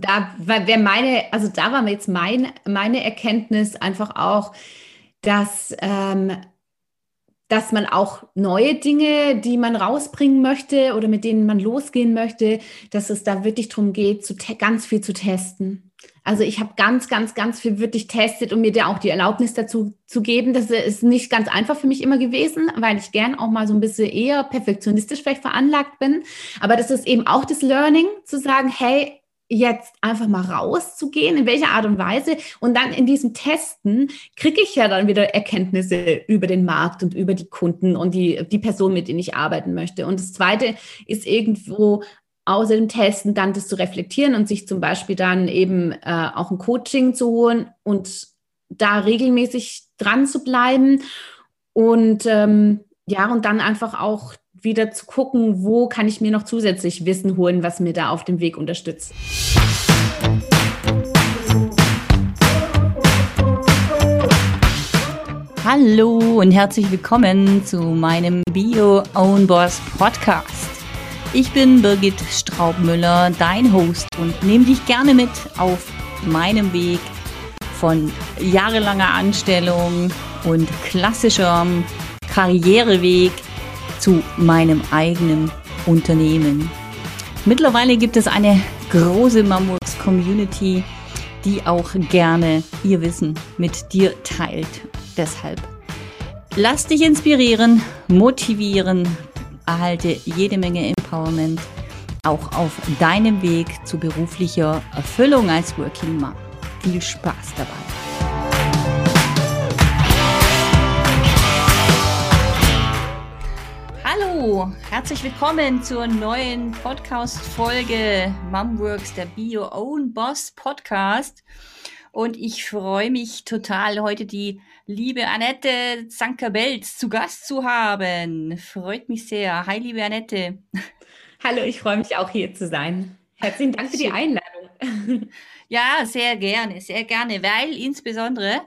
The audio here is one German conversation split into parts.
da wäre meine, also da war jetzt mein, meine Erkenntnis einfach auch, dass, ähm, dass man auch neue Dinge, die man rausbringen möchte oder mit denen man losgehen möchte, dass es da wirklich darum geht, zu ganz viel zu testen. Also ich habe ganz, ganz, ganz viel wirklich testet, um mir da auch die Erlaubnis dazu zu geben. Das ist nicht ganz einfach für mich immer gewesen, weil ich gern auch mal so ein bisschen eher perfektionistisch vielleicht veranlagt bin. Aber das ist eben auch das Learning, zu sagen, hey, jetzt einfach mal rauszugehen, in welcher Art und Weise. Und dann in diesem Testen kriege ich ja dann wieder Erkenntnisse über den Markt und über die Kunden und die, die Person, mit denen ich arbeiten möchte. Und das Zweite ist irgendwo außer dem Testen dann das zu reflektieren und sich zum Beispiel dann eben äh, auch ein Coaching zu holen und da regelmäßig dran zu bleiben und ähm, ja, und dann einfach auch wieder zu gucken, wo kann ich mir noch zusätzlich Wissen holen, was mir da auf dem Weg unterstützt. Hallo und herzlich willkommen zu meinem Bio Own Boss Podcast. Ich bin Birgit Straubmüller, dein Host und nehme dich gerne mit auf meinem Weg von jahrelanger Anstellung und klassischem Karriereweg zu meinem eigenen Unternehmen. Mittlerweile gibt es eine große Mammuts-Community, die auch gerne ihr Wissen mit dir teilt. Deshalb lass dich inspirieren, motivieren, erhalte jede Menge Empowerment auch auf deinem Weg zu beruflicher Erfüllung als Working Mom. Viel Spaß dabei. Hallo, herzlich willkommen zur neuen Podcast-Folge Momworks, der Bio Own Boss Podcast. Und ich freue mich total, heute die liebe Annette Zanker-Belz zu Gast zu haben. Freut mich sehr. Hi, liebe Annette. Hallo, ich freue mich auch hier zu sein. Herzlichen Dank für die Einladung. Ja, sehr gerne, sehr gerne, weil insbesondere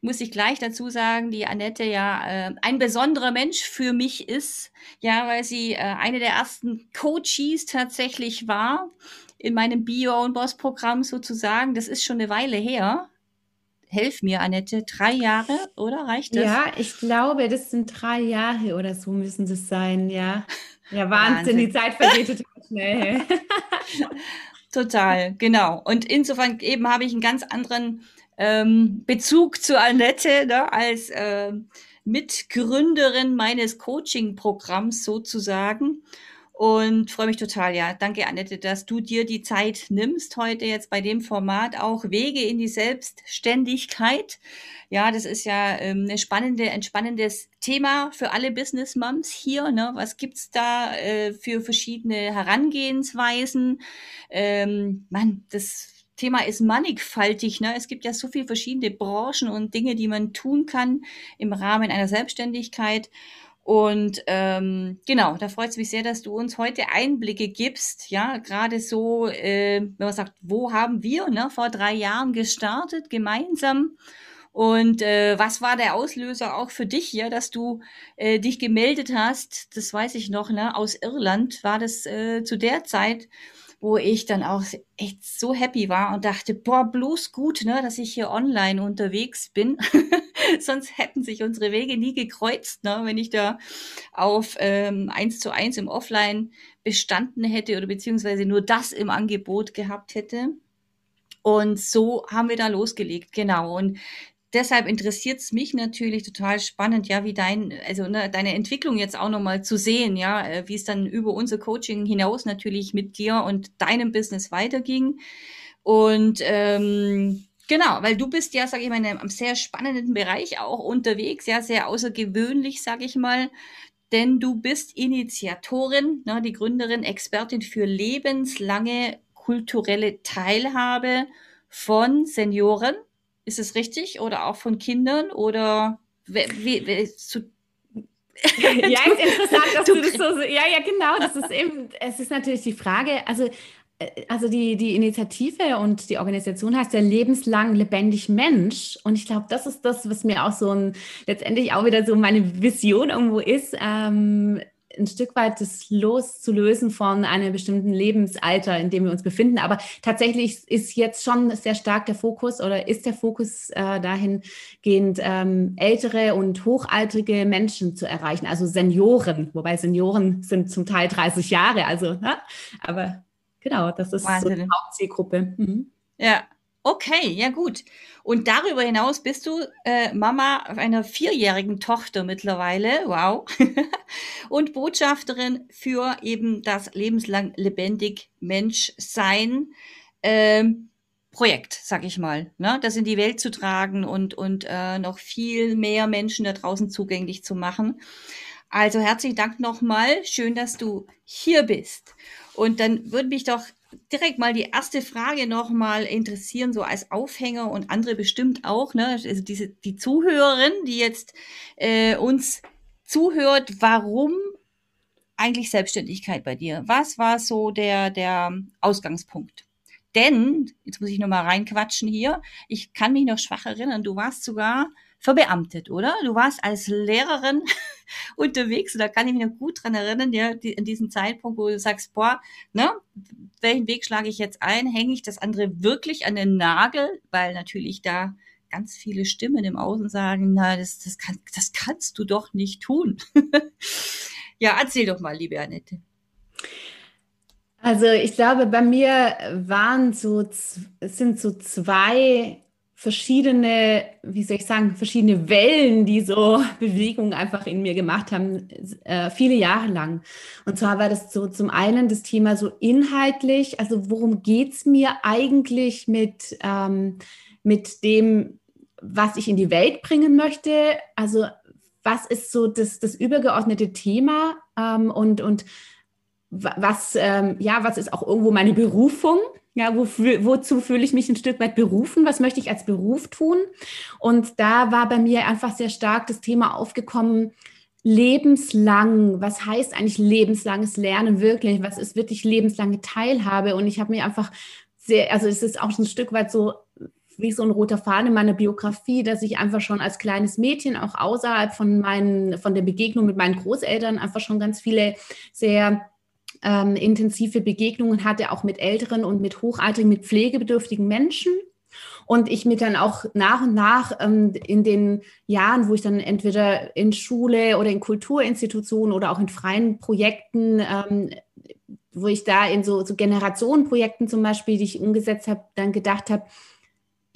muss ich gleich dazu sagen, die Annette ja äh, ein besonderer Mensch für mich ist, ja, weil sie äh, eine der ersten Coaches tatsächlich war in meinem Bio- und Boss-Programm sozusagen. Das ist schon eine Weile her. Helf mir, Annette, drei Jahre, oder reicht das? Ja, ich glaube, das sind drei Jahre oder so müssen das sein, ja. Ja, Wahnsinn, Wahnsinn. die Zeit vergeht total schnell. total, genau. Und insofern eben habe ich einen ganz anderen ähm, Bezug zu Annette ne, als äh, Mitgründerin meines Coaching-Programms sozusagen. Und freue mich total, ja. Danke, Annette, dass du dir die Zeit nimmst, heute jetzt bei dem Format auch Wege in die Selbstständigkeit. Ja, das ist ja ähm, eine spannende, ein spannendes Thema für alle Business Moms hier. Ne? Was gibt's da äh, für verschiedene Herangehensweisen? Ähm, Mann, das Thema ist mannigfaltig. Ne? Es gibt ja so viele verschiedene Branchen und Dinge, die man tun kann im Rahmen einer Selbstständigkeit. Und ähm, genau, da freut es mich sehr, dass du uns heute Einblicke gibst. Ja, gerade so, äh, wenn man sagt, wo haben wir ne, vor drei Jahren gestartet gemeinsam? Und äh, was war der Auslöser auch für dich, ja, dass du äh, dich gemeldet hast? Das weiß ich noch, ne? Aus Irland war das äh, zu der Zeit wo ich dann auch echt so happy war und dachte, boah, bloß gut, ne, dass ich hier online unterwegs bin. Sonst hätten sich unsere Wege nie gekreuzt, ne, wenn ich da auf ähm, 1 zu 1 im Offline bestanden hätte oder beziehungsweise nur das im Angebot gehabt hätte. Und so haben wir da losgelegt, genau. Und deshalb interessiert es mich natürlich total spannend, ja, wie dein, also ne, deine Entwicklung jetzt auch nochmal zu sehen, ja, äh, wie es dann über unser Coaching hinaus natürlich mit dir und deinem Business weiterging. Und ähm, genau, weil du bist ja, sage ich mal, in einem sehr spannenden Bereich auch unterwegs, ja, sehr außergewöhnlich, sage ich mal. Denn du bist Initiatorin, ne, die Gründerin, Expertin für lebenslange kulturelle Teilhabe von Senioren ist es richtig? Oder auch von Kindern? Oder wie, wie, zu ja, ist interessant, dass du, du das so, ja, ja, genau, das ist eben, es ist natürlich die Frage, also, äh, also die, die Initiative und die Organisation heißt ja lebenslang lebendig Mensch und ich glaube, das ist das, was mir auch so ein, letztendlich auch wieder so meine Vision irgendwo ist, ähm, ein Stück weit das loszulösen von einem bestimmten Lebensalter, in dem wir uns befinden. Aber tatsächlich ist jetzt schon sehr stark der Fokus oder ist der Fokus äh, dahingehend, ähm, ältere und hochaltrige Menschen zu erreichen, also Senioren, wobei Senioren sind zum Teil 30 Jahre, also, ne? aber genau, das ist Wahnsinn. so die Hauptzielgruppe. Mhm. Ja, Okay, ja gut. Und darüber hinaus bist du äh, Mama einer vierjährigen Tochter mittlerweile, wow, und Botschafterin für eben das lebenslang lebendig Menschsein ähm, Projekt, sag ich mal, ne? das in die Welt zu tragen und und äh, noch viel mehr Menschen da draußen zugänglich zu machen. Also herzlichen Dank nochmal, schön, dass du hier bist. Und dann würde mich doch direkt mal die erste Frage nochmal interessieren, so als Aufhänger und andere bestimmt auch, ne? Also diese, die Zuhörerin, die jetzt äh, uns zuhört, warum eigentlich Selbstständigkeit bei dir? Was war so der, der Ausgangspunkt? Denn, jetzt muss ich nochmal reinquatschen hier, ich kann mich noch schwach erinnern, du warst sogar verbeamtet, oder? Du warst als Lehrerin unterwegs und da kann ich mich noch gut dran erinnern, ja, die, in diesem Zeitpunkt, wo du sagst, boah, ne, welchen Weg schlage ich jetzt ein? Hänge ich das andere wirklich an den Nagel? Weil natürlich da ganz viele Stimmen im Außen sagen, na, das, das, kann, das kannst du doch nicht tun. ja, erzähl doch mal, liebe Annette. Also ich glaube, bei mir waren so, es sind so zwei verschiedene, wie soll ich sagen, verschiedene Wellen, die so Bewegungen einfach in mir gemacht haben, äh, viele Jahre lang. Und zwar war das so zum einen das Thema so inhaltlich, also worum geht's mir eigentlich mit, ähm, mit dem, was ich in die Welt bringen möchte? Also was ist so das, das übergeordnete Thema ähm, und, und was, ähm, ja, was ist auch irgendwo meine Berufung? Ja, wofür, wozu fühle ich mich ein Stück weit berufen? Was möchte ich als Beruf tun? Und da war bei mir einfach sehr stark das Thema aufgekommen, lebenslang. Was heißt eigentlich lebenslanges Lernen wirklich? Was ist wirklich lebenslange Teilhabe? Und ich habe mir einfach sehr, also es ist auch ein Stück weit so wie so ein roter Faden in meiner Biografie, dass ich einfach schon als kleines Mädchen auch außerhalb von meinen, von der Begegnung mit meinen Großeltern einfach schon ganz viele sehr ähm, intensive Begegnungen hatte, auch mit älteren und mit hochaltrigen, mit pflegebedürftigen Menschen. Und ich mir dann auch nach und nach ähm, in den Jahren, wo ich dann entweder in Schule oder in Kulturinstitutionen oder auch in freien Projekten, ähm, wo ich da in so, so Generationenprojekten zum Beispiel, die ich umgesetzt habe, dann gedacht habe,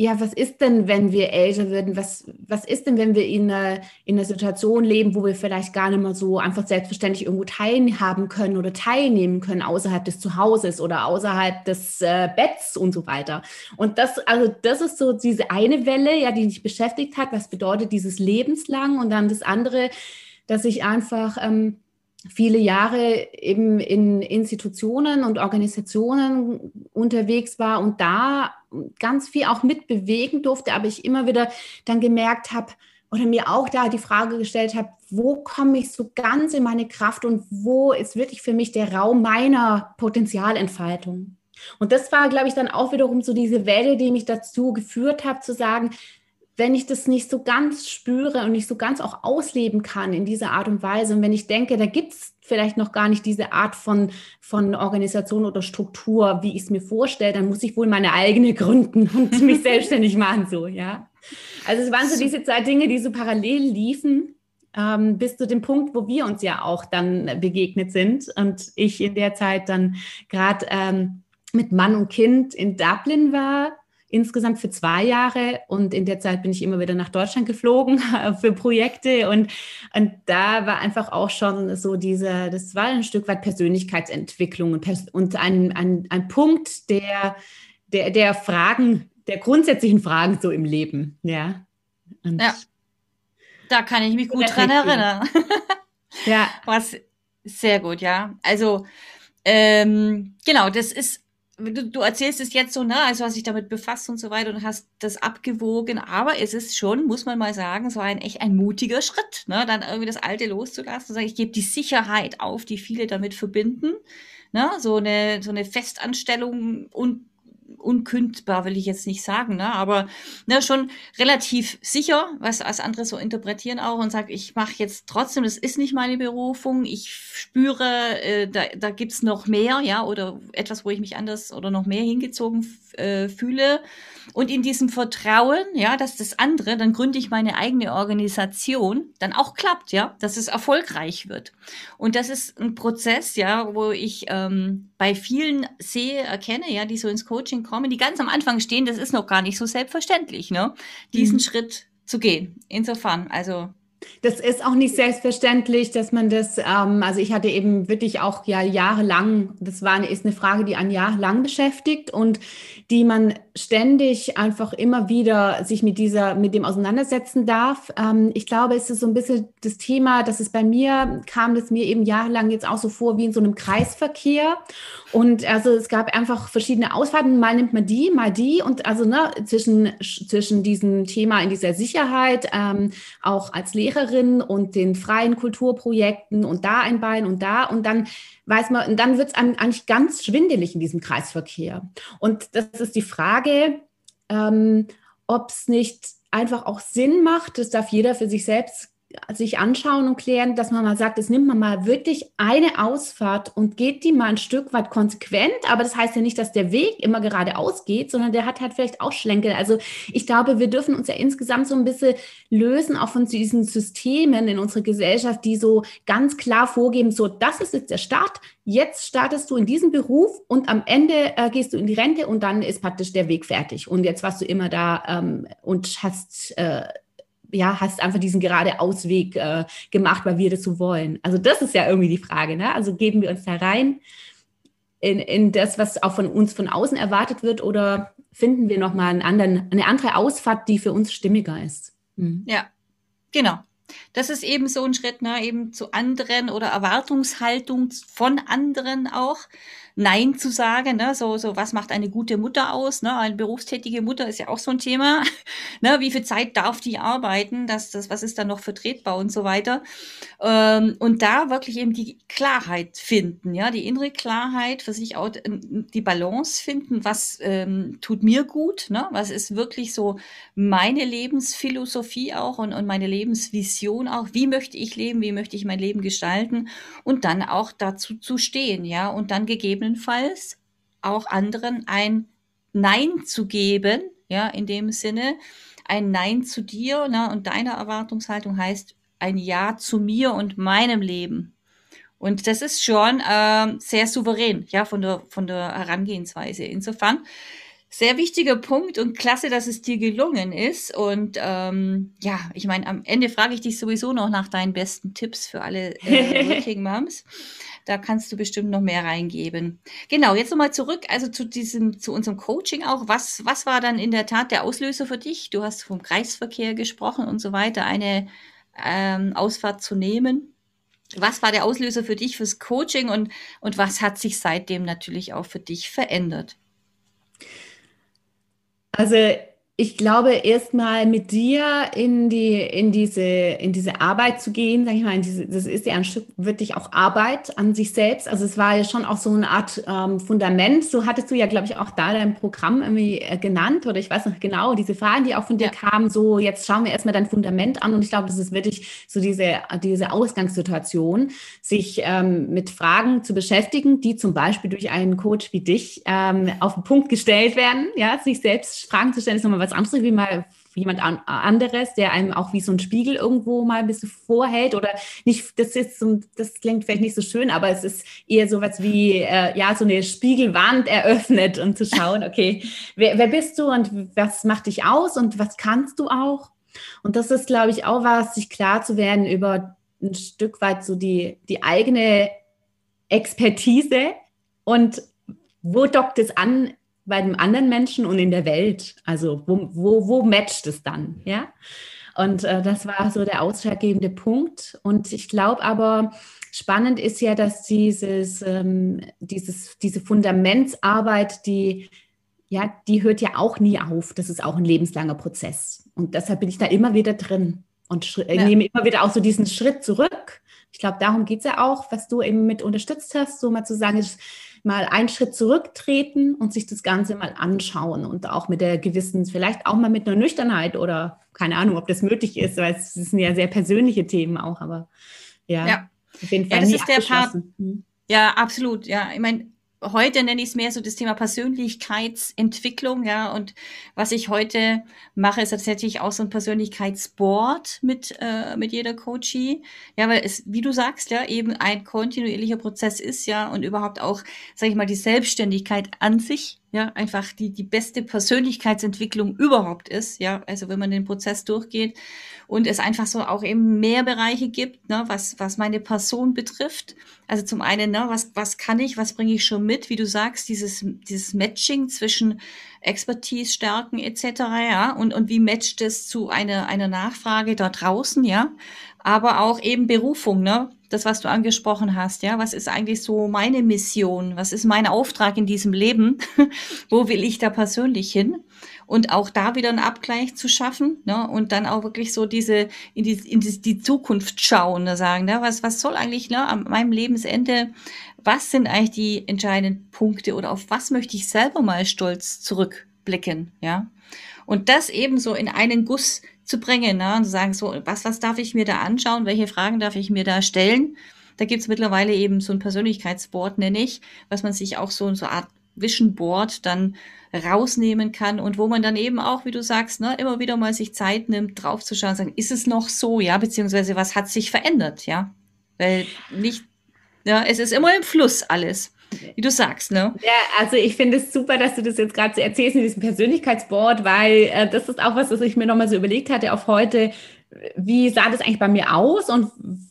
ja, was ist denn, wenn wir älter würden? Was, was ist denn, wenn wir in einer, in einer Situation leben, wo wir vielleicht gar nicht mehr so einfach selbstverständlich irgendwo teilhaben können oder teilnehmen können außerhalb des Zuhauses oder außerhalb des äh, Betts und so weiter? Und das, also das ist so diese eine Welle, ja, die mich beschäftigt hat. Was bedeutet dieses lebenslang? Und dann das andere, dass ich einfach ähm, viele Jahre eben in Institutionen und Organisationen unterwegs war und da ganz viel auch mitbewegen durfte, aber ich immer wieder dann gemerkt habe oder mir auch da die Frage gestellt habe, wo komme ich so ganz in meine Kraft und wo ist wirklich für mich der Raum meiner Potenzialentfaltung? Und das war, glaube ich, dann auch wiederum so diese Welle, die mich dazu geführt hat, zu sagen, wenn ich das nicht so ganz spüre und nicht so ganz auch ausleben kann in dieser Art und Weise und wenn ich denke, da gibt es vielleicht noch gar nicht diese Art von, von Organisation oder Struktur, wie ich es mir vorstelle, dann muss ich wohl meine eigene gründen und mich selbstständig machen, so, ja. Also es waren so diese zwei Dinge, die so parallel liefen, ähm, bis zu dem Punkt, wo wir uns ja auch dann begegnet sind und ich in der Zeit dann gerade ähm, mit Mann und Kind in Dublin war insgesamt für zwei Jahre und in der Zeit bin ich immer wieder nach Deutschland geflogen für Projekte und, und da war einfach auch schon so diese, das war ein Stück weit Persönlichkeitsentwicklung und, und ein, ein, ein Punkt der, der, der Fragen, der grundsätzlichen Fragen so im Leben, ja. Und ja. Da kann ich mich gut dran erinnern. ja. Was sehr gut, ja. Also ähm, genau, das ist du, du erzählst es jetzt so, ne, also hast dich damit befasst und so weiter und hast das abgewogen, aber es ist schon, muss man mal sagen, so ein echt ein mutiger Schritt, ne, dann irgendwie das Alte loszulassen und sagen, ich gebe die Sicherheit auf, die viele damit verbinden, ne, so eine, so eine Festanstellung und unkündbar will ich jetzt nicht sagen, ne? aber ne, schon relativ sicher, was als andere so interpretieren auch und sage, ich mache jetzt trotzdem, das ist nicht meine Berufung, ich spüre, äh, da, da gibt's noch mehr, ja, oder etwas, wo ich mich anders oder noch mehr hingezogen äh, fühle. Und in diesem Vertrauen, ja, dass das andere, dann gründe ich meine eigene Organisation, dann auch klappt, ja, dass es erfolgreich wird. Und das ist ein Prozess, ja, wo ich ähm, bei vielen sehe, erkenne, ja, die so ins Coaching kommen, die ganz am Anfang stehen, das ist noch gar nicht so selbstverständlich, ne, diesen mhm. Schritt zu gehen. Insofern, also das ist auch nicht selbstverständlich, dass man das, ähm, also ich hatte eben wirklich auch ja jahrelang, das war ist eine Frage, die ein Jahr lang beschäftigt und die man ständig einfach immer wieder sich mit dieser, mit dem auseinandersetzen darf. Ähm, ich glaube, es ist so ein bisschen das Thema, dass es bei mir kam, das mir eben jahrelang jetzt auch so vor wie in so einem Kreisverkehr. Und also es gab einfach verschiedene Ausfahrten. Mal nimmt man die, mal die. Und also ne, zwischen, zwischen diesem Thema in dieser Sicherheit, ähm, auch als Lehrerin und den freien Kulturprojekten und da ein Bein und da. Und dann weiß man, dann wird es eigentlich ganz schwindelig in diesem Kreisverkehr. Und das ist die Frage, ähm, ob es nicht einfach auch Sinn macht, das darf jeder für sich selbst sich anschauen und klären, dass man mal sagt, es nimmt man mal wirklich eine Ausfahrt und geht die mal ein Stück weit konsequent. Aber das heißt ja nicht, dass der Weg immer geradeaus geht, sondern der hat halt vielleicht auch Schlenkel. Also ich glaube, wir dürfen uns ja insgesamt so ein bisschen lösen, auch von diesen Systemen in unserer Gesellschaft, die so ganz klar vorgeben, so, das ist jetzt der Start. Jetzt startest du in diesem Beruf und am Ende äh, gehst du in die Rente und dann ist praktisch der Weg fertig. Und jetzt warst du immer da ähm, und hast äh, ja, hast einfach diesen gerade Ausweg äh, gemacht, weil wir das so wollen. Also das ist ja irgendwie die Frage. Ne? Also geben wir uns da rein in, in das, was auch von uns von außen erwartet wird, oder finden wir nochmal einen anderen, eine andere Ausfahrt, die für uns stimmiger ist? Mhm. Ja, genau. Das ist eben so ein Schritt, ne, eben zu anderen oder Erwartungshaltung von anderen auch. Nein zu sagen, ne? so, so was macht eine gute Mutter aus, ne? eine berufstätige Mutter ist ja auch so ein Thema, ne? wie viel Zeit darf die arbeiten, das, das, was ist dann noch vertretbar und so weiter ähm, und da wirklich eben die Klarheit finden, ja, die innere Klarheit für sich auch die Balance finden, was ähm, tut mir gut, ne? was ist wirklich so meine Lebensphilosophie auch und, und meine Lebensvision auch, wie möchte ich leben, wie möchte ich mein Leben gestalten und dann auch dazu zu stehen, ja, und dann gegeben gegebenenfalls auch anderen ein Nein zu geben, ja, in dem Sinne, ein Nein zu dir ne, und deiner Erwartungshaltung heißt ein Ja zu mir und meinem Leben. Und das ist schon äh, sehr souverän, ja, von der, von der Herangehensweise. Insofern sehr wichtiger Punkt und klasse, dass es dir gelungen ist. Und ähm, ja, ich meine, am Ende frage ich dich sowieso noch nach deinen besten Tipps für alle äh, Working Moms. Da kannst du bestimmt noch mehr reingeben. Genau, jetzt nochmal zurück, also zu diesem, zu unserem Coaching auch. Was, was war dann in der Tat der Auslöser für dich? Du hast vom Kreisverkehr gesprochen und so weiter, eine ähm, Ausfahrt zu nehmen. Was war der Auslöser für dich fürs Coaching und, und was hat sich seitdem natürlich auch für dich verändert? Also ich glaube, erstmal mit dir in die, in diese, in diese Arbeit zu gehen, sag ich mal, diese, das ist ja ein Stück wirklich auch Arbeit an sich selbst. Also es war ja schon auch so eine Art ähm, Fundament. So hattest du ja, glaube ich, auch da dein Programm irgendwie äh, genannt oder ich weiß noch genau, diese Fragen, die auch von dir ja. kamen, so jetzt schauen wir erstmal dein Fundament an und ich glaube, das ist wirklich so diese, diese Ausgangssituation, sich ähm, mit Fragen zu beschäftigen, die zum Beispiel durch einen Coach wie dich ähm, auf den Punkt gestellt werden, ja, sich selbst Fragen zu stellen, ist nochmal was anderes wie mal jemand an, anderes, der einem auch wie so ein Spiegel irgendwo mal ein bisschen vorhält oder nicht, das ist so, das klingt vielleicht nicht so schön, aber es ist eher so was wie, äh, ja, so eine Spiegelwand eröffnet und zu schauen, okay, wer, wer bist du und was macht dich aus und was kannst du auch? Und das ist, glaube ich, auch was, sich klar zu werden über ein Stück weit so die, die eigene Expertise und wo dockt es an bei dem anderen Menschen und in der Welt? Also wo, wo, wo matcht es dann? Ja. Und äh, das war so der ausschlaggebende Punkt. Und ich glaube aber, spannend ist ja, dass dieses, ähm, dieses, diese Fundamentsarbeit, die, ja, die hört ja auch nie auf. Das ist auch ein lebenslanger Prozess. Und deshalb bin ich da immer wieder drin und ja. nehme immer wieder auch so diesen Schritt zurück. Ich glaube, darum geht es ja auch, was du eben mit unterstützt hast, so mal zu sagen, ich, mal einen Schritt zurücktreten und sich das Ganze mal anschauen und auch mit der gewissen, vielleicht auch mal mit einer Nüchternheit oder keine Ahnung, ob das nötig ist, weil es sind ja sehr persönliche Themen auch, aber ja, ja. auf jeden Fall. Ja, das ist der Part. Hm. Ja, absolut. Ja, ich meine, heute nenne ich es mehr so das Thema Persönlichkeitsentwicklung, ja. Und was ich heute mache, ist tatsächlich auch so ein Persönlichkeitsboard mit, äh, mit jeder Coachie. Ja, weil es, wie du sagst, ja, eben ein kontinuierlicher Prozess ist, ja, und überhaupt auch, sag ich mal, die Selbstständigkeit an sich ja, einfach die, die beste Persönlichkeitsentwicklung überhaupt ist, ja, also wenn man den Prozess durchgeht und es einfach so auch eben mehr Bereiche gibt, ne, was, was meine Person betrifft. Also zum einen, ne, was, was kann ich, was bringe ich schon mit, wie du sagst, dieses, dieses Matching zwischen Expertise, Stärken etc., ja, und, und wie matcht es zu einer, einer Nachfrage da draußen, ja, aber auch eben Berufung, ne, das, was du angesprochen hast, ja, was ist eigentlich so meine Mission? Was ist mein Auftrag in diesem Leben? Wo will ich da persönlich hin? Und auch da wieder einen Abgleich zu schaffen, ne? Und dann auch wirklich so diese, in die, in die, die Zukunft schauen, ne? sagen, ne? was, was soll eigentlich, ne, an meinem Lebensende, was sind eigentlich die entscheidenden Punkte oder auf was möchte ich selber mal stolz zurückblicken, ja? Und das eben so in einen Guss zu bringen ne? und zu sagen, so, was, was darf ich mir da anschauen, welche Fragen darf ich mir da stellen. Da gibt's mittlerweile eben so ein Persönlichkeitsboard, nenne ich, was man sich auch so, so eine Art Vision Board dann rausnehmen kann und wo man dann eben auch, wie du sagst, ne, immer wieder mal sich Zeit nimmt, draufzuschauen sagen, ist es noch so, ja, beziehungsweise was hat sich verändert, ja? Weil nicht, ja, es ist immer im Fluss alles wie du sagst, ne? Ja, also ich finde es super, dass du das jetzt gerade so erzählst in diesem Persönlichkeitsboard, weil äh, das ist auch was, was ich mir nochmal so überlegt hatte auf heute. Wie sah das eigentlich bei mir aus und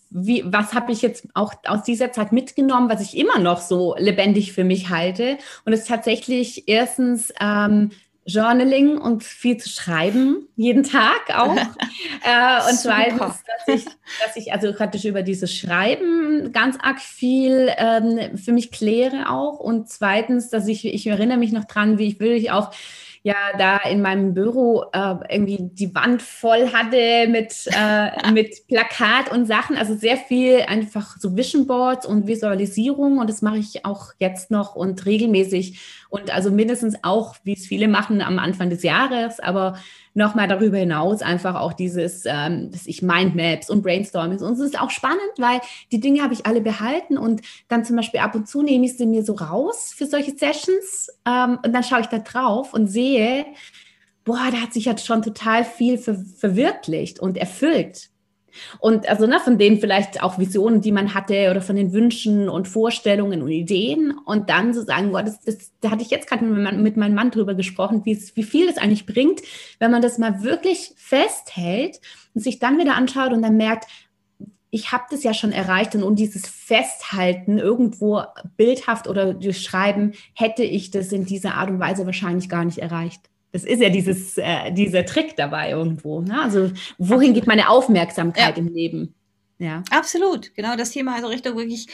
wie, was habe ich jetzt auch aus dieser Zeit mitgenommen, was ich immer noch so lebendig für mich halte? Und es ist tatsächlich erstens ähm, Journaling und viel zu schreiben, jeden Tag auch. äh, und zweitens, dass ich, dass ich also praktisch über dieses Schreiben ganz arg viel ähm, für mich kläre auch. Und zweitens, dass ich, ich erinnere mich noch dran, wie ich wirklich auch ja da in meinem Büro äh, irgendwie die Wand voll hatte mit, äh, mit Plakat und Sachen. Also sehr viel einfach so Vision Boards und Visualisierung und das mache ich auch jetzt noch und regelmäßig und also mindestens auch, wie es viele machen am Anfang des Jahres, aber nochmal darüber hinaus einfach auch dieses, ähm, ich Mindmaps und Brainstorming. Und es ist auch spannend, weil die Dinge habe ich alle behalten und dann zum Beispiel ab und zu nehme ich sie mir so raus für solche Sessions ähm, und dann schaue ich da drauf und sehe, boah, da hat sich jetzt schon total viel ver verwirklicht und erfüllt. Und also ne, von denen vielleicht auch Visionen, die man hatte oder von den Wünschen und Vorstellungen und Ideen und dann so sagen, boah, das, das, da hatte ich jetzt gerade mit, mit, meinem Mann drüber gesprochen, wie, viel das eigentlich bringt, wenn man das mal wirklich festhält und sich dann wieder anschaut und dann merkt, ich habe das ja schon erreicht und um dieses Festhalten irgendwo bildhaft oder durch Schreiben hätte ich das in dieser Art und Weise wahrscheinlich gar nicht erreicht. Das ist ja dieses, äh, dieser Trick dabei irgendwo. Ne? Also wohin geht meine Aufmerksamkeit ja. im Leben? Ja. Absolut, genau das Thema also Richtung wirklich,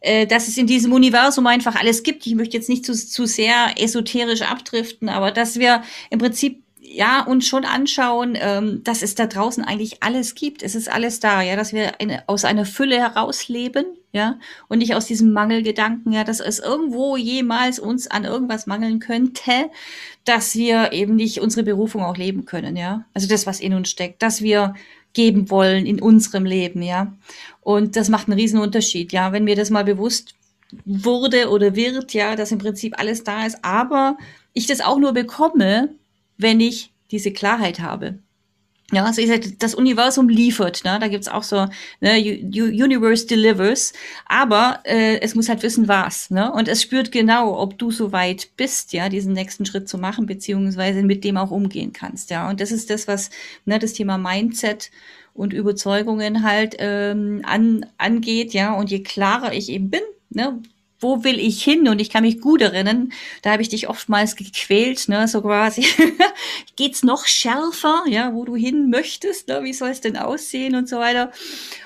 äh, dass es in diesem Universum einfach alles gibt. Ich möchte jetzt nicht zu, zu sehr esoterisch abdriften, aber dass wir im Prinzip ja uns schon anschauen, ähm, dass es da draußen eigentlich alles gibt. Es ist alles da, ja, dass wir eine, aus einer Fülle herausleben, ja, und nicht aus diesem Mangelgedanken, ja, dass es irgendwo jemals uns an irgendwas mangeln könnte, dass wir eben nicht unsere Berufung auch leben können, ja. Also das, was in uns steckt, dass wir geben wollen in unserem Leben, ja. Und das macht einen riesen Unterschied, ja. Wenn mir das mal bewusst wurde oder wird, ja, dass im Prinzip alles da ist, aber ich das auch nur bekomme, wenn ich diese Klarheit habe. Ja, also ich sage, das Universum liefert, ne? da gibt's auch so, ne, Universe delivers, aber äh, es muss halt wissen, was. Ne? Und es spürt genau, ob du so weit bist, ja, diesen nächsten Schritt zu machen, beziehungsweise mit dem auch umgehen kannst. Ja, Und das ist das, was ne, das Thema Mindset und Überzeugungen halt ähm, an, angeht, ja. Und je klarer ich eben bin, ne, wo will ich hin? Und ich kann mich gut erinnern, da habe ich dich oftmals gequält, ne, so quasi, geht's noch schärfer, ja, wo du hin möchtest, ne, wie soll es denn aussehen und so weiter.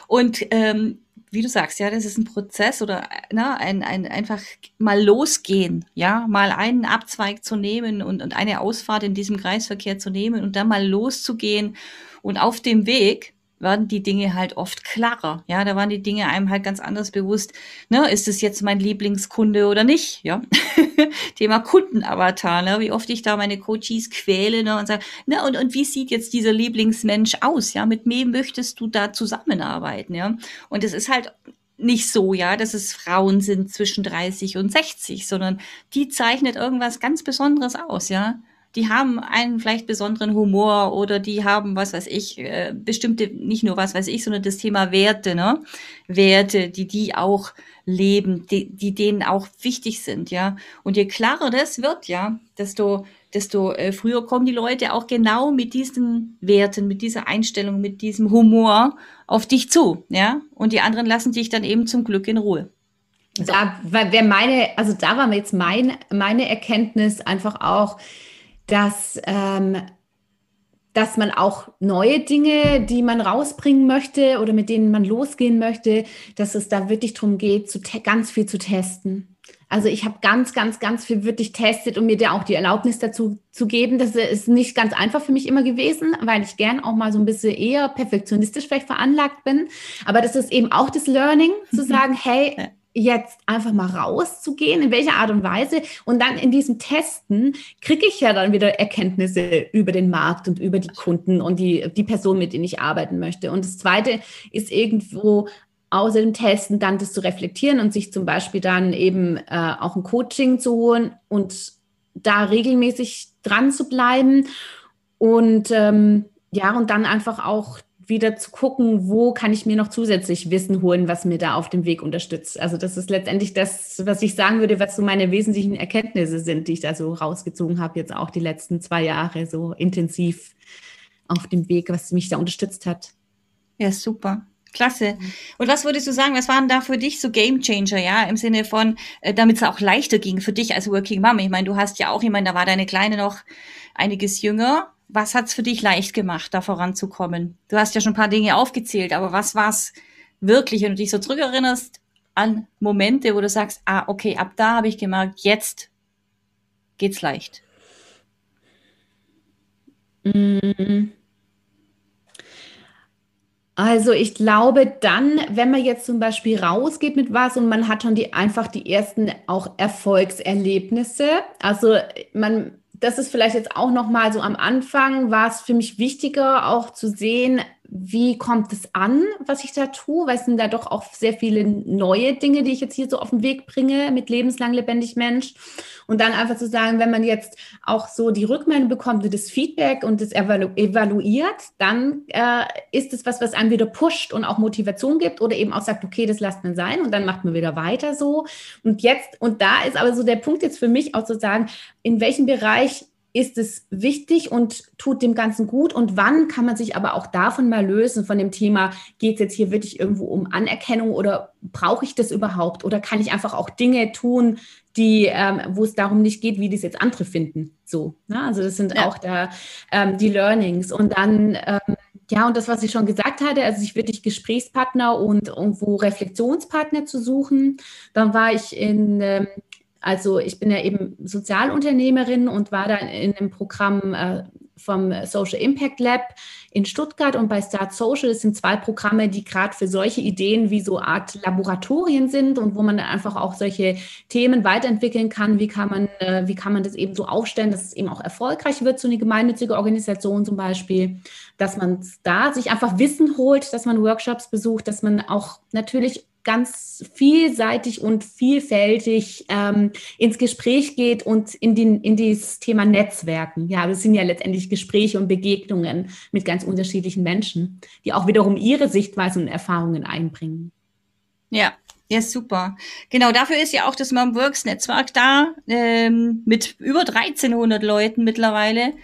Und ähm, wie du sagst, ja, das ist ein Prozess oder ne, ein, ein einfach mal losgehen, ja, mal einen Abzweig zu nehmen und, und eine Ausfahrt in diesem Kreisverkehr zu nehmen und dann mal loszugehen und auf dem Weg werden die Dinge halt oft klarer. Ja, da waren die Dinge einem halt ganz anders bewusst. Ne, ist es jetzt mein Lieblingskunde oder nicht? Ja, Thema Kundenavatar. Ne, wie oft ich da meine Coaches quäle ne, und sage, ne, und, und wie sieht jetzt dieser Lieblingsmensch aus? Ja, mit wem möchtest du da zusammenarbeiten? Ja, und es ist halt nicht so, ja, dass es Frauen sind zwischen 30 und 60, sondern die zeichnet irgendwas ganz Besonderes aus, ja die haben einen vielleicht besonderen Humor oder die haben, was weiß ich, äh, bestimmte, nicht nur was weiß ich, sondern das Thema Werte, ne? Werte, die die auch leben, die, die denen auch wichtig sind, ja. Und je klarer das wird, ja, desto, desto äh, früher kommen die Leute auch genau mit diesen Werten, mit dieser Einstellung, mit diesem Humor auf dich zu, ja. Und die anderen lassen dich dann eben zum Glück in Ruhe. Da wäre meine, also da war jetzt mein, meine Erkenntnis einfach auch, dass, ähm, dass man auch neue Dinge, die man rausbringen möchte oder mit denen man losgehen möchte, dass es da wirklich darum geht, zu ganz viel zu testen. Also ich habe ganz, ganz, ganz viel wirklich testet und mir da auch die Erlaubnis dazu zu geben. Das ist nicht ganz einfach für mich immer gewesen, weil ich gern auch mal so ein bisschen eher perfektionistisch vielleicht veranlagt bin. Aber das ist eben auch das Learning, zu sagen, hey, jetzt einfach mal rauszugehen, in welcher Art und Weise. Und dann in diesem Testen kriege ich ja dann wieder Erkenntnisse über den Markt und über die Kunden und die, die Person, mit denen ich arbeiten möchte. Und das Zweite ist irgendwo außer dem Testen dann das zu reflektieren und sich zum Beispiel dann eben äh, auch ein Coaching zu holen und da regelmäßig dran zu bleiben. Und ähm, ja, und dann einfach auch wieder zu gucken, wo kann ich mir noch zusätzlich Wissen holen, was mir da auf dem Weg unterstützt. Also das ist letztendlich das, was ich sagen würde, was so meine wesentlichen Erkenntnisse sind, die ich da so rausgezogen habe, jetzt auch die letzten zwei Jahre so intensiv auf dem Weg, was mich da unterstützt hat. Ja, super. Klasse. Und was würdest du sagen, was waren da für dich so Game Changer, ja, im Sinne von, äh, damit es auch leichter ging für dich als Working Mom? Ich meine, du hast ja auch, ich meine, da war deine Kleine noch einiges jünger was hat's für dich leicht gemacht, da voranzukommen? Du hast ja schon ein paar Dinge aufgezählt, aber was war's wirklich, wenn du dich so zurückerinnerst an Momente, wo du sagst, ah, okay, ab da habe ich gemerkt, jetzt geht's leicht? Mm. Also ich glaube dann, wenn man jetzt zum Beispiel rausgeht mit was und man hat schon die einfach die ersten auch Erfolgserlebnisse. Also man das ist vielleicht jetzt auch noch mal so am Anfang war es für mich wichtiger auch zu sehen, wie kommt es an, was ich da tue, weil es sind da doch auch sehr viele neue Dinge, die ich jetzt hier so auf den Weg bringe mit lebenslang lebendig Mensch. Und dann einfach zu sagen, wenn man jetzt auch so die Rückmeldung bekommt und das Feedback und das evalu evaluiert, dann äh, ist es was, was einem wieder pusht und auch Motivation gibt oder eben auch sagt, okay, das lasst man sein und dann macht man wieder weiter so. Und jetzt, und da ist aber so der Punkt jetzt für mich auch zu sagen, in welchem Bereich ist es wichtig und tut dem Ganzen gut? Und wann kann man sich aber auch davon mal lösen, von dem Thema, geht es jetzt hier wirklich irgendwo um Anerkennung oder brauche ich das überhaupt? Oder kann ich einfach auch Dinge tun, die, ähm, wo es darum nicht geht, wie das jetzt andere finden? So, ne? Also das sind ja. auch da ähm, die Learnings. Und dann, ähm, ja, und das, was ich schon gesagt hatte, also sich wirklich Gesprächspartner und irgendwo Reflexionspartner zu suchen. Dann war ich in ähm, also ich bin ja eben Sozialunternehmerin und war dann in einem Programm äh, vom Social Impact Lab in Stuttgart und bei Start Social. Das sind zwei Programme, die gerade für solche Ideen wie so Art Laboratorien sind und wo man dann einfach auch solche Themen weiterentwickeln kann. Wie kann man, äh, wie kann man das eben so aufstellen, dass es eben auch erfolgreich wird, so eine gemeinnützige Organisation zum Beispiel, dass man da sich einfach Wissen holt, dass man Workshops besucht, dass man auch natürlich ganz vielseitig und vielfältig ähm, ins Gespräch geht und in, den, in dieses Thema Netzwerken. Ja, das sind ja letztendlich Gespräche und Begegnungen mit ganz unterschiedlichen Menschen, die auch wiederum ihre Sichtweisen und Erfahrungen einbringen. Ja, ja, super. Genau, dafür ist ja auch das Mom Works Netzwerk da, ähm, mit über 1300 Leuten mittlerweile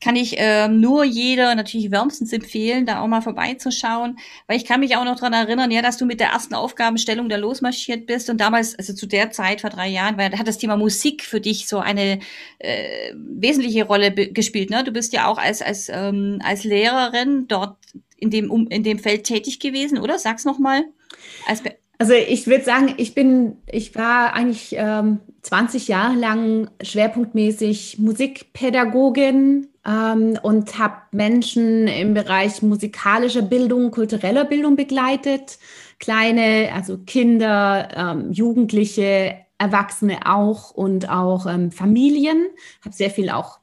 kann ich ähm, nur jeder natürlich wärmstens empfehlen, da auch mal vorbeizuschauen, weil ich kann mich auch noch dran erinnern, ja, dass du mit der ersten Aufgabenstellung da losmarschiert bist und damals, also zu der Zeit vor drei Jahren, weil da hat das Thema Musik für dich so eine äh, wesentliche Rolle gespielt. Ne? Du bist ja auch als als ähm, als Lehrerin dort in dem um, in dem Feld tätig gewesen, oder? Sag's noch mal. Also ich würde sagen, ich bin, ich war eigentlich ähm, 20 Jahre lang schwerpunktmäßig Musikpädagogin ähm, und habe Menschen im Bereich musikalischer Bildung, kultureller Bildung begleitet. Kleine, also Kinder, ähm, Jugendliche, Erwachsene auch und auch ähm, Familien. Habe sehr viel auch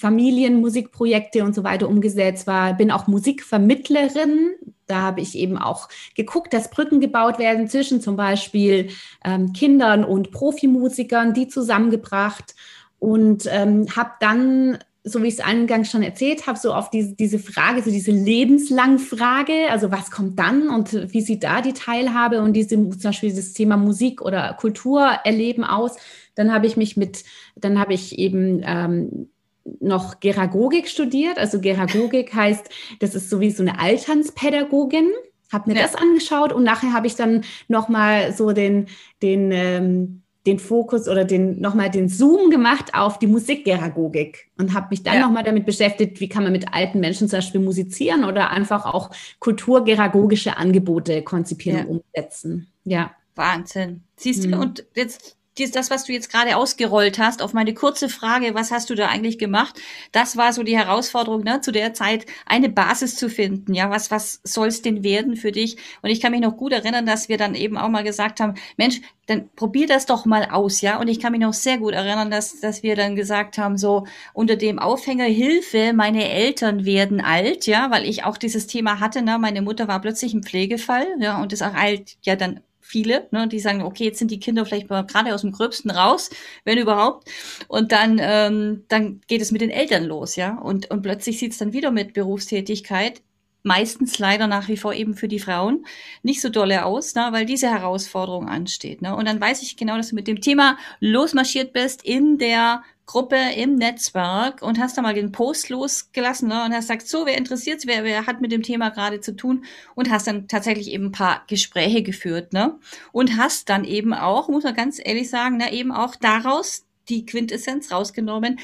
Familienmusikprojekte und so weiter umgesetzt war, bin auch Musikvermittlerin. Da habe ich eben auch geguckt, dass Brücken gebaut werden zwischen zum Beispiel ähm, Kindern und Profimusikern, die zusammengebracht. Und ähm, habe dann so wie ich es eingangs schon erzählt habe, so auf diese, diese Frage, so diese Lebenslang-Frage, also was kommt dann und wie sieht da die Teilhabe und diese, zum Beispiel dieses Thema Musik oder Kultur erleben aus, dann habe ich mich mit, dann habe ich eben ähm, noch Geragogik studiert. Also Geragogik heißt, das ist sowieso eine Alternspädagogin. Habe mir ja. das angeschaut und nachher habe ich dann nochmal so den, den, ähm, den Fokus oder den nochmal den Zoom gemacht auf die Musikgeragogik und habe mich dann ja. nochmal damit beschäftigt, wie kann man mit alten Menschen zum Beispiel musizieren oder einfach auch kulturgeragogische Angebote konzipieren ja. und umsetzen. Ja. Wahnsinn. Siehst du, mhm. und jetzt das, was du jetzt gerade ausgerollt hast, auf meine kurze Frage, was hast du da eigentlich gemacht? Das war so die Herausforderung, ne, zu der Zeit eine Basis zu finden. Ja, was, was soll es denn werden für dich? Und ich kann mich noch gut erinnern, dass wir dann eben auch mal gesagt haben, Mensch, dann probier das doch mal aus, ja. Und ich kann mich noch sehr gut erinnern, dass, dass wir dann gesagt haben, so unter dem Aufhänger Hilfe, meine Eltern werden alt, ja, weil ich auch dieses Thema hatte, ne, meine Mutter war plötzlich ein Pflegefall, ja, und das ereilt ja dann viele, ne, die sagen, okay, jetzt sind die Kinder vielleicht gerade aus dem Gröbsten raus, wenn überhaupt. Und dann, ähm, dann geht es mit den Eltern los, ja. Und, und plötzlich sieht es dann wieder mit Berufstätigkeit meistens leider nach wie vor eben für die Frauen nicht so dolle aus, ne, weil diese Herausforderung ansteht. Ne? Und dann weiß ich genau, dass du mit dem Thema losmarschiert bist in der Gruppe im Netzwerk und hast da mal den Post losgelassen ne, und hast gesagt, so, wer interessiert wer, wer hat mit dem Thema gerade zu tun und hast dann tatsächlich eben ein paar Gespräche geführt ne? und hast dann eben auch, muss man ganz ehrlich sagen, ne, eben auch daraus die Quintessenz rausgenommen,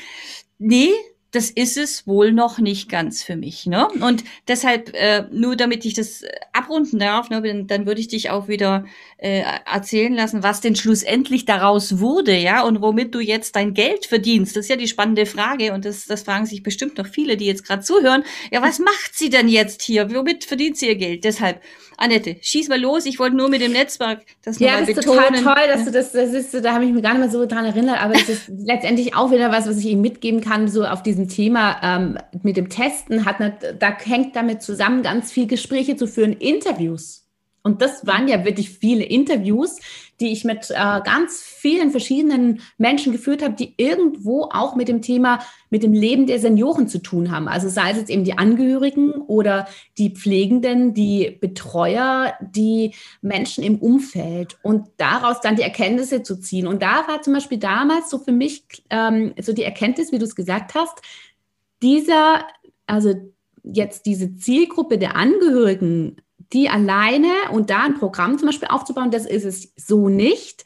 nee, das ist es wohl noch nicht ganz für mich. Ne? Und deshalb, äh, nur damit ich das abrunden darf, ne, dann, dann würde ich dich auch wieder äh, erzählen lassen, was denn schlussendlich daraus wurde, ja, und womit du jetzt dein Geld verdienst. Das ist ja die spannende Frage und das, das fragen sich bestimmt noch viele, die jetzt gerade zuhören. Ja, was macht sie denn jetzt hier? Womit verdient sie ihr Geld? Deshalb, Annette, schieß mal los. Ich wollte nur mit dem Netzwerk das ja, nochmal betonen. Ja, das ist total toll, dass du das, das ist, da habe ich mich gar nicht mehr so dran erinnert, aber es ist letztendlich auch wieder was, was ich ihm mitgeben kann, so auf diesem Thema ähm, mit dem Testen hat, da hängt damit zusammen, ganz viel Gespräche zu führen, Interviews. Und das waren ja wirklich viele Interviews, die ich mit äh, ganz vielen verschiedenen Menschen geführt habe, die irgendwo auch mit dem Thema, mit dem Leben der Senioren zu tun haben. Also sei es jetzt eben die Angehörigen oder die Pflegenden, die Betreuer, die Menschen im Umfeld und daraus dann die Erkenntnisse zu ziehen. Und da war zum Beispiel damals so für mich ähm, so die Erkenntnis, wie du es gesagt hast, dieser, also jetzt diese Zielgruppe der Angehörigen die alleine und da ein Programm zum Beispiel aufzubauen, das ist es so nicht,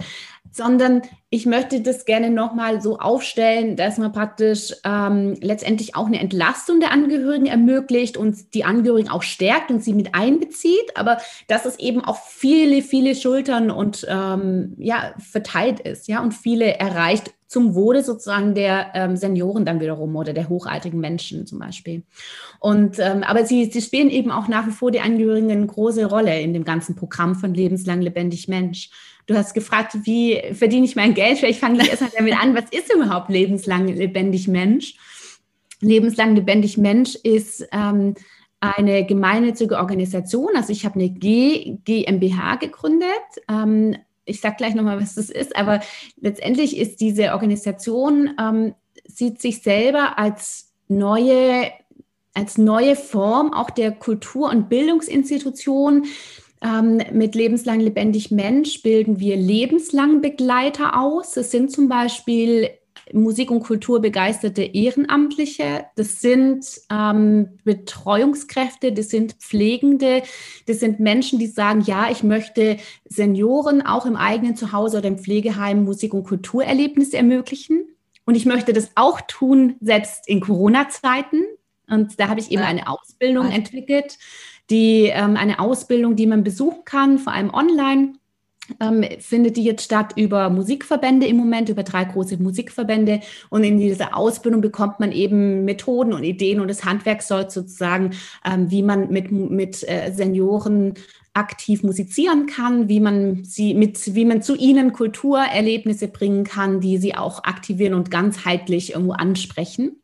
sondern ich möchte das gerne nochmal so aufstellen, dass man praktisch ähm, letztendlich auch eine Entlastung der Angehörigen ermöglicht und die Angehörigen auch stärkt und sie mit einbezieht, aber dass es eben auf viele, viele Schultern und ähm, ja, verteilt ist, ja, und viele erreicht zum Wohle sozusagen der ähm, Senioren dann wiederum oder der hochaltrigen Menschen zum Beispiel. Und ähm, aber sie, sie spielen eben auch nach wie vor die Angehörigen eine große Rolle in dem ganzen Programm von Lebenslang lebendig Mensch. Du hast gefragt, wie verdiene ich mein Geld? Ich fange gleich erstmal damit an, was ist überhaupt lebenslang lebendig Mensch? Lebenslang lebendig Mensch ist ähm, eine gemeinnützige Organisation. Also ich habe eine G GmbH gegründet, ähm, ich sage gleich nochmal, was das ist, aber letztendlich ist diese Organisation, ähm, sieht sich selber als neue, als neue Form auch der Kultur- und Bildungsinstitution. Ähm, mit lebenslang lebendig Mensch bilden wir lebenslang Begleiter aus. Das sind zum Beispiel Musik- und Kultur begeisterte Ehrenamtliche, das sind ähm, Betreuungskräfte, das sind Pflegende, das sind Menschen, die sagen, ja, ich möchte Senioren auch im eigenen Zuhause oder im Pflegeheim Musik- und Kulturerlebnisse ermöglichen. Und ich möchte das auch tun, selbst in Corona-Zeiten. Und da habe ich eben eine Ausbildung entwickelt, die ähm, eine Ausbildung, die man besuchen kann, vor allem online ähm, findet die jetzt statt über Musikverbände im Moment, über drei große Musikverbände. Und in dieser Ausbildung bekommt man eben Methoden und Ideen und das Handwerk soll sozusagen, ähm, wie man mit, mit äh, Senioren aktiv musizieren kann, wie man sie mit, wie man zu ihnen Kulturerlebnisse bringen kann, die sie auch aktivieren und ganzheitlich irgendwo ansprechen.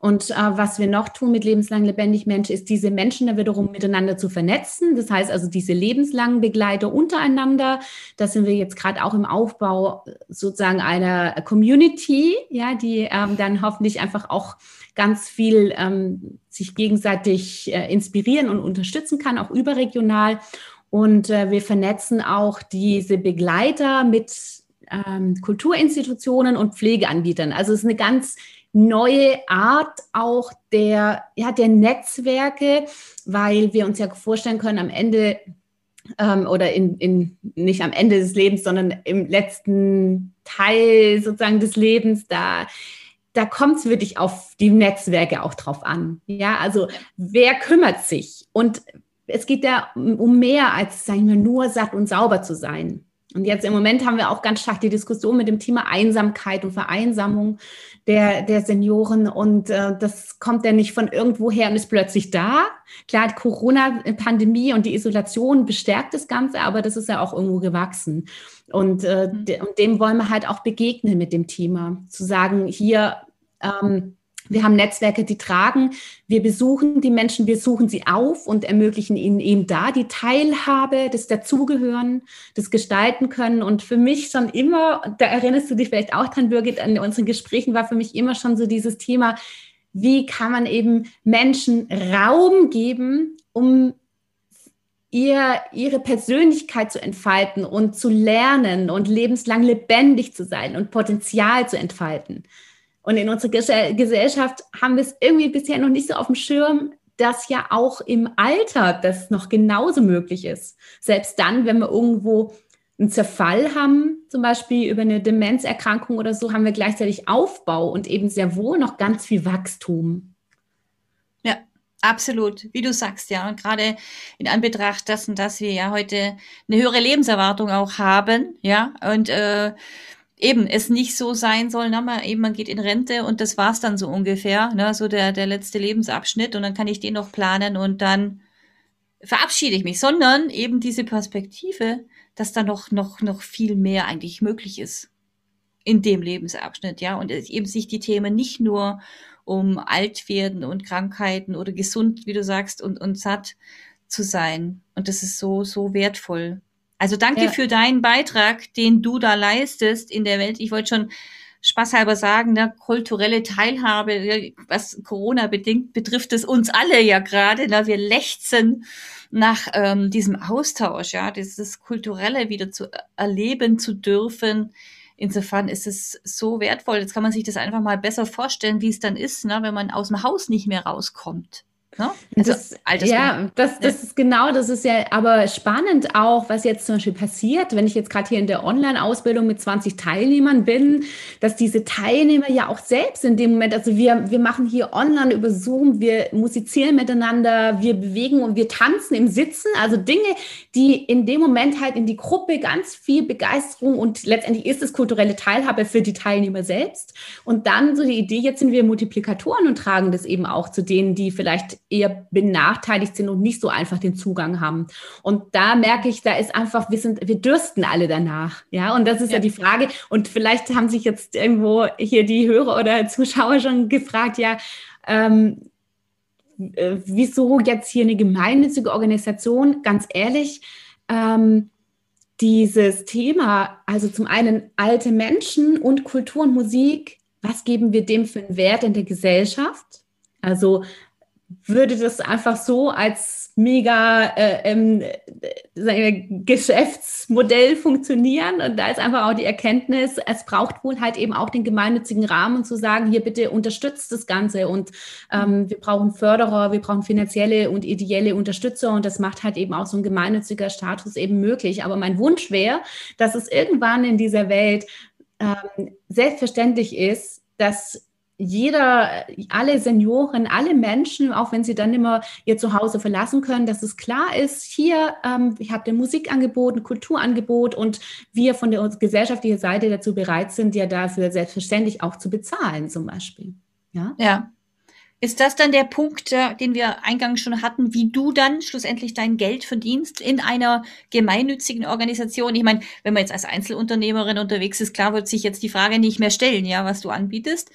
Und äh, was wir noch tun mit lebenslang lebendig Mensch, ist diese Menschen dann wiederum miteinander zu vernetzen. Das heißt also diese lebenslangen Begleiter untereinander. Da sind wir jetzt gerade auch im Aufbau sozusagen einer Community, ja, die ähm, dann hoffentlich einfach auch ganz viel ähm, sich gegenseitig äh, inspirieren und unterstützen kann, auch überregional. Und äh, wir vernetzen auch diese Begleiter mit ähm, Kulturinstitutionen und Pflegeanbietern. Also es ist eine ganz neue Art auch der, ja, der Netzwerke, weil wir uns ja vorstellen können, am Ende ähm, oder in, in, nicht am Ende des Lebens, sondern im letzten Teil sozusagen des Lebens, da, da kommt es wirklich auf die Netzwerke auch drauf an. Ja, also wer kümmert sich? Und es geht ja um mehr als, sagen wir, nur satt und sauber zu sein. Und jetzt im Moment haben wir auch ganz stark die Diskussion mit dem Thema Einsamkeit und Vereinsamung der, der Senioren. Und äh, das kommt ja nicht von irgendwoher und ist plötzlich da. Klar, die Corona-Pandemie und die Isolation bestärkt das Ganze, aber das ist ja auch irgendwo gewachsen. Und, äh, mhm. de und dem wollen wir halt auch begegnen mit dem Thema. Zu sagen, hier, ähm, wir haben Netzwerke, die tragen. Wir besuchen die Menschen, wir suchen sie auf und ermöglichen ihnen eben da die Teilhabe, das Dazugehören, das Gestalten können. Und für mich schon immer, da erinnerst du dich vielleicht auch dran, Birgit, an unseren Gesprächen war für mich immer schon so dieses Thema, wie kann man eben Menschen Raum geben, um ihr, ihre Persönlichkeit zu entfalten und zu lernen und lebenslang lebendig zu sein und Potenzial zu entfalten. Und in unserer Gesellschaft haben wir es irgendwie bisher noch nicht so auf dem Schirm, dass ja auch im Alter das noch genauso möglich ist. Selbst dann, wenn wir irgendwo einen Zerfall haben, zum Beispiel über eine Demenzerkrankung oder so, haben wir gleichzeitig Aufbau und eben sehr wohl noch ganz viel Wachstum. Ja, absolut. Wie du sagst, ja. Und gerade in Anbetracht dessen, dass wir ja heute eine höhere Lebenserwartung auch haben, ja, und äh, eben es nicht so sein soll, ne, man, eben man geht in Rente und das war's dann so ungefähr, ne, so der, der letzte Lebensabschnitt und dann kann ich den noch planen und dann verabschiede ich mich, sondern eben diese Perspektive, dass da noch, noch, noch viel mehr eigentlich möglich ist in dem Lebensabschnitt, ja, und eben sich die Themen nicht nur um Altwerden und Krankheiten oder gesund, wie du sagst, und, und satt zu sein. Und das ist so, so wertvoll. Also danke ja. für deinen Beitrag, den du da leistest in der Welt. Ich wollte schon spaßhalber sagen, ne, kulturelle Teilhabe, was Corona bedingt, betrifft es uns alle ja gerade. Ne, wir lechzen nach ähm, diesem Austausch, ja, dieses Kulturelle wieder zu erleben zu dürfen. Insofern ist es so wertvoll. Jetzt kann man sich das einfach mal besser vorstellen, wie es dann ist, ne, wenn man aus dem Haus nicht mehr rauskommt. Ne? Also das, ja, das, das ist genau, das ist ja aber spannend auch, was jetzt zum Beispiel passiert, wenn ich jetzt gerade hier in der Online-Ausbildung mit 20 Teilnehmern bin, dass diese Teilnehmer ja auch selbst in dem Moment, also wir, wir machen hier online über Zoom, wir musizieren miteinander, wir bewegen und wir tanzen im Sitzen, also Dinge, die in dem Moment halt in die Gruppe ganz viel Begeisterung und letztendlich ist es kulturelle Teilhabe für die Teilnehmer selbst. Und dann so die Idee, jetzt sind wir Multiplikatoren und tragen das eben auch zu denen, die vielleicht eher benachteiligt sind und nicht so einfach den Zugang haben. Und da merke ich, da ist einfach, wir sind, wir dürsten alle danach. Ja, und das ist ja, ja die Frage. Und vielleicht haben sich jetzt irgendwo hier die Hörer oder Zuschauer schon gefragt, ja, ähm, äh, wieso jetzt hier eine gemeinnützige Organisation? Ganz ehrlich, ähm, dieses Thema, also zum einen alte Menschen und Kultur und Musik, was geben wir dem für einen Wert in der Gesellschaft? Also würde das einfach so als mega äh, ähm, Geschäftsmodell funktionieren. Und da ist einfach auch die Erkenntnis, es braucht wohl halt eben auch den gemeinnützigen Rahmen zu sagen, hier bitte unterstützt das Ganze. Und ähm, wir brauchen Förderer, wir brauchen finanzielle und ideelle Unterstützer. Und das macht halt eben auch so ein gemeinnütziger Status eben möglich. Aber mein Wunsch wäre, dass es irgendwann in dieser Welt ähm, selbstverständlich ist, dass jeder, alle Senioren, alle Menschen, auch wenn sie dann immer ihr Zuhause verlassen können, dass es klar ist, hier, ähm, ich habe ein Musikangebot, ein Kulturangebot und wir von der gesellschaftlichen Seite dazu bereit sind, ja dafür selbstverständlich auch zu bezahlen, zum Beispiel. Ja. ja. Ist das dann der Punkt, den wir eingangs schon hatten, wie du dann schlussendlich dein Geld verdienst in einer gemeinnützigen Organisation? Ich meine, wenn man jetzt als Einzelunternehmerin unterwegs ist, klar wird sich jetzt die Frage nicht mehr stellen, ja, was du anbietest.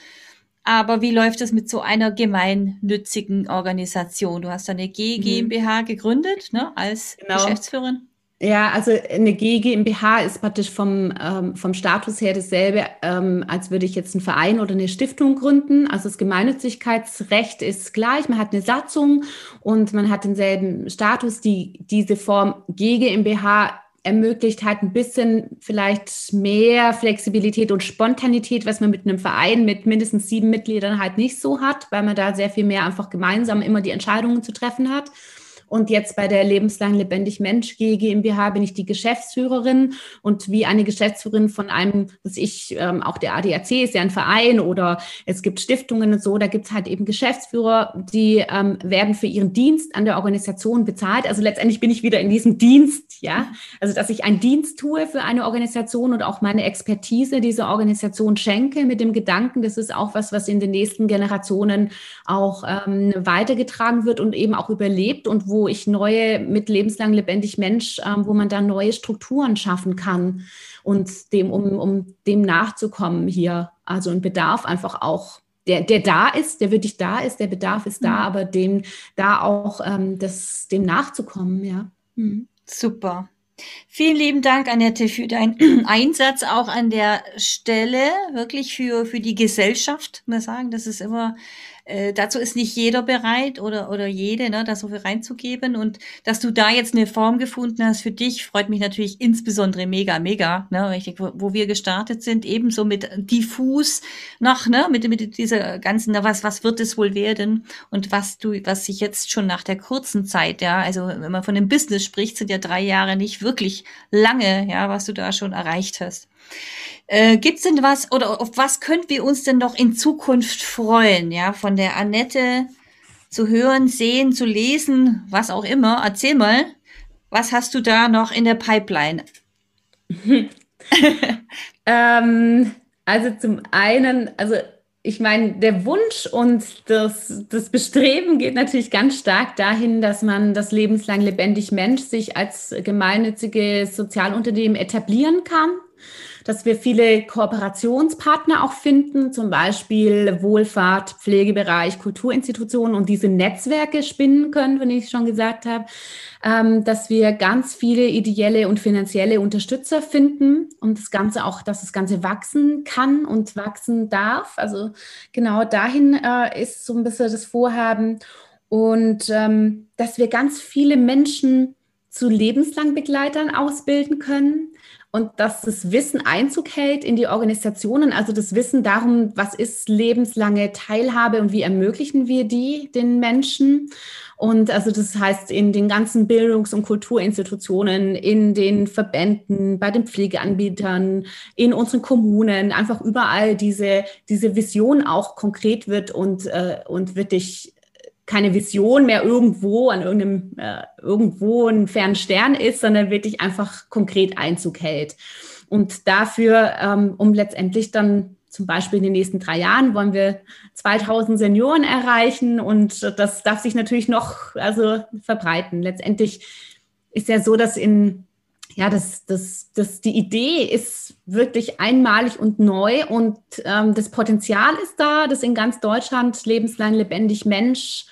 Aber wie läuft es mit so einer gemeinnützigen Organisation? Du hast eine GmbH mhm. gegründet, ne, als genau. Geschäftsführerin. Ja, also eine GmbH ist praktisch vom, ähm, vom Status her dasselbe, ähm, als würde ich jetzt einen Verein oder eine Stiftung gründen. Also das Gemeinnützigkeitsrecht ist gleich. Man hat eine Satzung und man hat denselben Status. Die, diese Form GmbH ermöglicht halt ein bisschen vielleicht mehr Flexibilität und Spontanität, was man mit einem Verein mit mindestens sieben Mitgliedern halt nicht so hat, weil man da sehr viel mehr einfach gemeinsam immer die Entscheidungen zu treffen hat. Und jetzt bei der Lebenslang Lebendig Mensch GmbH bin ich die Geschäftsführerin und wie eine Geschäftsführerin von einem, was ich, ähm, auch der ADAC ist ja ein Verein oder es gibt Stiftungen und so, da gibt es halt eben Geschäftsführer, die ähm, werden für ihren Dienst an der Organisation bezahlt. Also letztendlich bin ich wieder in diesem Dienst, ja. Also dass ich einen Dienst tue für eine Organisation und auch meine Expertise dieser Organisation schenke mit dem Gedanken, das ist auch was, was in den nächsten Generationen auch ähm, weitergetragen wird und eben auch überlebt und wo ich neue, mit lebenslang lebendig Mensch, ähm, wo man da neue Strukturen schaffen kann und dem, um, um dem nachzukommen hier. Also ein Bedarf einfach auch der, der da ist, der wirklich da ist, der Bedarf ist da, mhm. aber dem da auch ähm, das, dem nachzukommen, ja. Mhm. Super. Vielen lieben Dank, Annette, für deinen Einsatz auch an der Stelle, wirklich für, für die Gesellschaft, muss sagen. Das ist immer äh, dazu ist nicht jeder bereit oder, oder jede, ne, da so viel reinzugeben. Und dass du da jetzt eine Form gefunden hast für dich, freut mich natürlich insbesondere mega, mega. Ne, richtig, wo, wo wir gestartet sind, ebenso mit diffus noch, ne, mit, mit dieser ganzen, na, was, was wird es wohl werden? Und was du, was sich jetzt schon nach der kurzen Zeit, ja, also wenn man von dem Business spricht, sind ja drei Jahre nicht wirklich lange, ja, was du da schon erreicht hast. Äh, Gibt es denn was oder auf was können wir uns denn noch in Zukunft freuen? Ja, von der Annette zu hören, sehen, zu lesen, was auch immer. Erzähl mal, was hast du da noch in der Pipeline? ähm, also zum einen, also ich meine, der Wunsch und das, das Bestreben geht natürlich ganz stark dahin, dass man das lebenslang lebendig Mensch sich als gemeinnützige Sozialunternehmen etablieren kann dass wir viele Kooperationspartner auch finden, zum Beispiel Wohlfahrt, Pflegebereich, Kulturinstitutionen und diese Netzwerke spinnen können, wenn ich schon gesagt habe, ähm, dass wir ganz viele ideelle und finanzielle Unterstützer finden und das Ganze auch, dass das Ganze wachsen kann und wachsen darf. Also genau dahin äh, ist so ein bisschen das Vorhaben und ähm, dass wir ganz viele Menschen zu Lebenslangbegleitern ausbilden können und dass das Wissen Einzug hält in die Organisationen, also das Wissen darum, was ist lebenslange Teilhabe und wie ermöglichen wir die den Menschen. Und also das heißt in den ganzen Bildungs- und Kulturinstitutionen, in den Verbänden, bei den Pflegeanbietern, in unseren Kommunen, einfach überall diese, diese Vision auch konkret wird und, äh, und wirklich keine Vision mehr irgendwo an irgendeinem, äh, irgendwo einen fernen Stern ist, sondern wirklich einfach konkret Einzug hält. Und dafür, ähm, um letztendlich dann zum Beispiel in den nächsten drei Jahren wollen wir 2000 Senioren erreichen und das darf sich natürlich noch also verbreiten. Letztendlich ist ja so, dass in ja, das, das, das, die Idee ist wirklich einmalig und neu und ähm, das Potenzial ist da, dass in ganz Deutschland lebenslang lebendig Mensch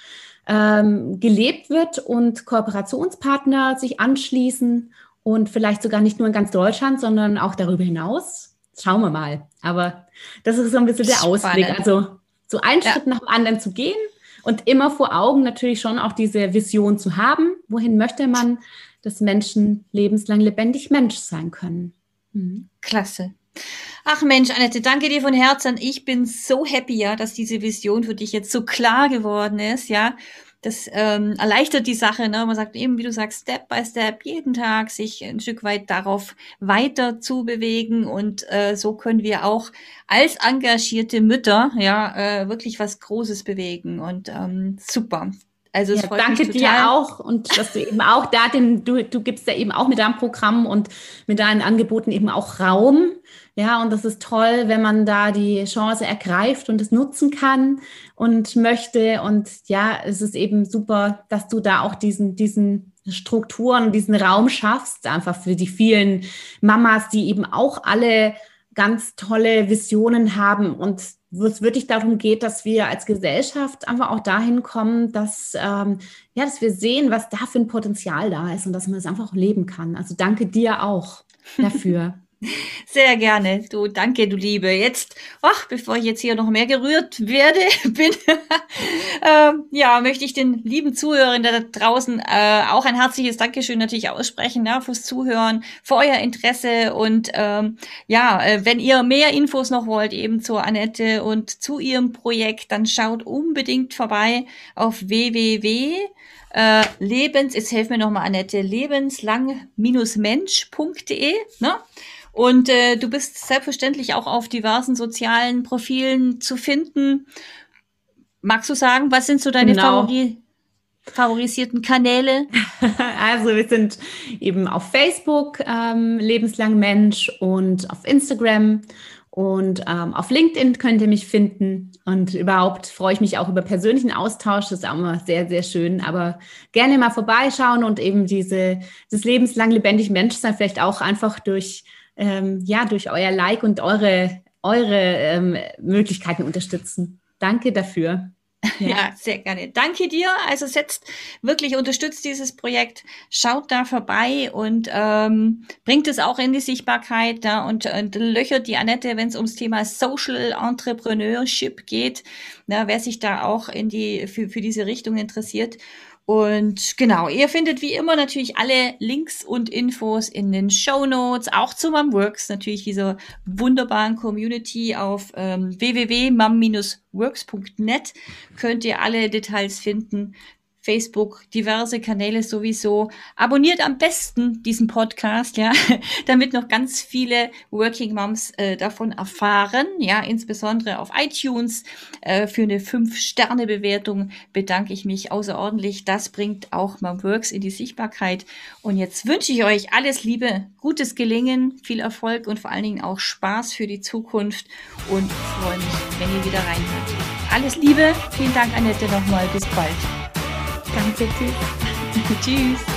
ähm, gelebt wird und Kooperationspartner sich anschließen und vielleicht sogar nicht nur in ganz Deutschland, sondern auch darüber hinaus. Schauen wir mal. Aber das ist so ein bisschen der Spannend. Ausblick. Also so einen ja. Schritt nach dem anderen zu gehen und immer vor Augen natürlich schon auch diese Vision zu haben. Wohin möchte man, dass Menschen lebenslang lebendig Mensch sein können? Mhm. Klasse. Ach Mensch, Annette, danke dir von Herzen. Ich bin so happy, ja, dass diese Vision für dich jetzt so klar geworden ist, ja. das ähm, erleichtert die Sache. Ne? Man sagt eben, wie du sagst, Step by Step, jeden Tag sich ein Stück weit darauf weiter zu bewegen. Und äh, so können wir auch als engagierte Mütter ja äh, wirklich was Großes bewegen. Und ähm, super. Also es ja, danke dir auch und dass du eben auch da den, du, du gibst ja eben auch mit deinem Programm und mit deinen Angeboten eben auch Raum. Ja, und das ist toll, wenn man da die Chance ergreift und es nutzen kann und möchte. Und ja, es ist eben super, dass du da auch diesen, diesen Strukturen, diesen Raum schaffst, einfach für die vielen Mamas, die eben auch alle ganz tolle Visionen haben und wo es wirklich darum geht, dass wir als Gesellschaft einfach auch dahin kommen, dass, ähm, ja, dass wir sehen, was da für ein Potenzial da ist und dass man es einfach auch leben kann. Also danke dir auch dafür. Sehr gerne. Du, danke, du Liebe. Jetzt, ach, bevor ich jetzt hier noch mehr gerührt werde, bin, ähm, ja, möchte ich den lieben Zuhörern da draußen äh, auch ein herzliches Dankeschön natürlich aussprechen, ja, fürs Zuhören, für euer Interesse und ähm, ja, äh, wenn ihr mehr Infos noch wollt, eben zur Annette und zu ihrem Projekt, dann schaut unbedingt vorbei auf www äh, Lebens, jetzt helfen mir nochmal Annette, lebenslang-mensch.de, ne? Und äh, du bist selbstverständlich auch auf diversen sozialen Profilen zu finden. Magst du sagen, was sind so deine genau. Favori favorisierten Kanäle? Also wir sind eben auf Facebook ähm, Lebenslang Mensch und auf Instagram und ähm, auf LinkedIn könnt ihr mich finden. Und überhaupt freue ich mich auch über persönlichen Austausch. Das ist auch immer sehr, sehr schön. Aber gerne mal vorbeischauen und eben diese, das lebenslang lebendig Menschsein vielleicht auch einfach durch ähm, ja, durch euer Like und eure, eure ähm, Möglichkeiten unterstützen. Danke dafür. Ja. ja. sehr gerne. Danke dir. Also setzt wirklich, unterstützt dieses Projekt, schaut da vorbei und ähm, bringt es auch in die Sichtbarkeit da und, und löchert die Annette, wenn es ums Thema Social Entrepreneurship geht. Na, wer sich da auch in die für, für diese Richtung interessiert. Und genau, ihr findet wie immer natürlich alle Links und Infos in den Show Notes, auch zu Mumworks, natürlich dieser wunderbaren Community auf ähm, www.mum-works.net könnt ihr alle Details finden. Facebook, diverse Kanäle sowieso. Abonniert am besten diesen Podcast, ja, damit noch ganz viele Working Moms äh, davon erfahren. Ja, insbesondere auf iTunes äh, für eine 5-Sterne-Bewertung bedanke ich mich außerordentlich. Das bringt auch Mom Works in die Sichtbarkeit. Und jetzt wünsche ich euch alles Liebe, gutes Gelingen, viel Erfolg und vor allen Dingen auch Spaß für die Zukunft und freue mich, wenn ihr wieder reinhört. Alles Liebe, vielen Dank Annette nochmal, bis bald. Danke, tschüss. tschüss.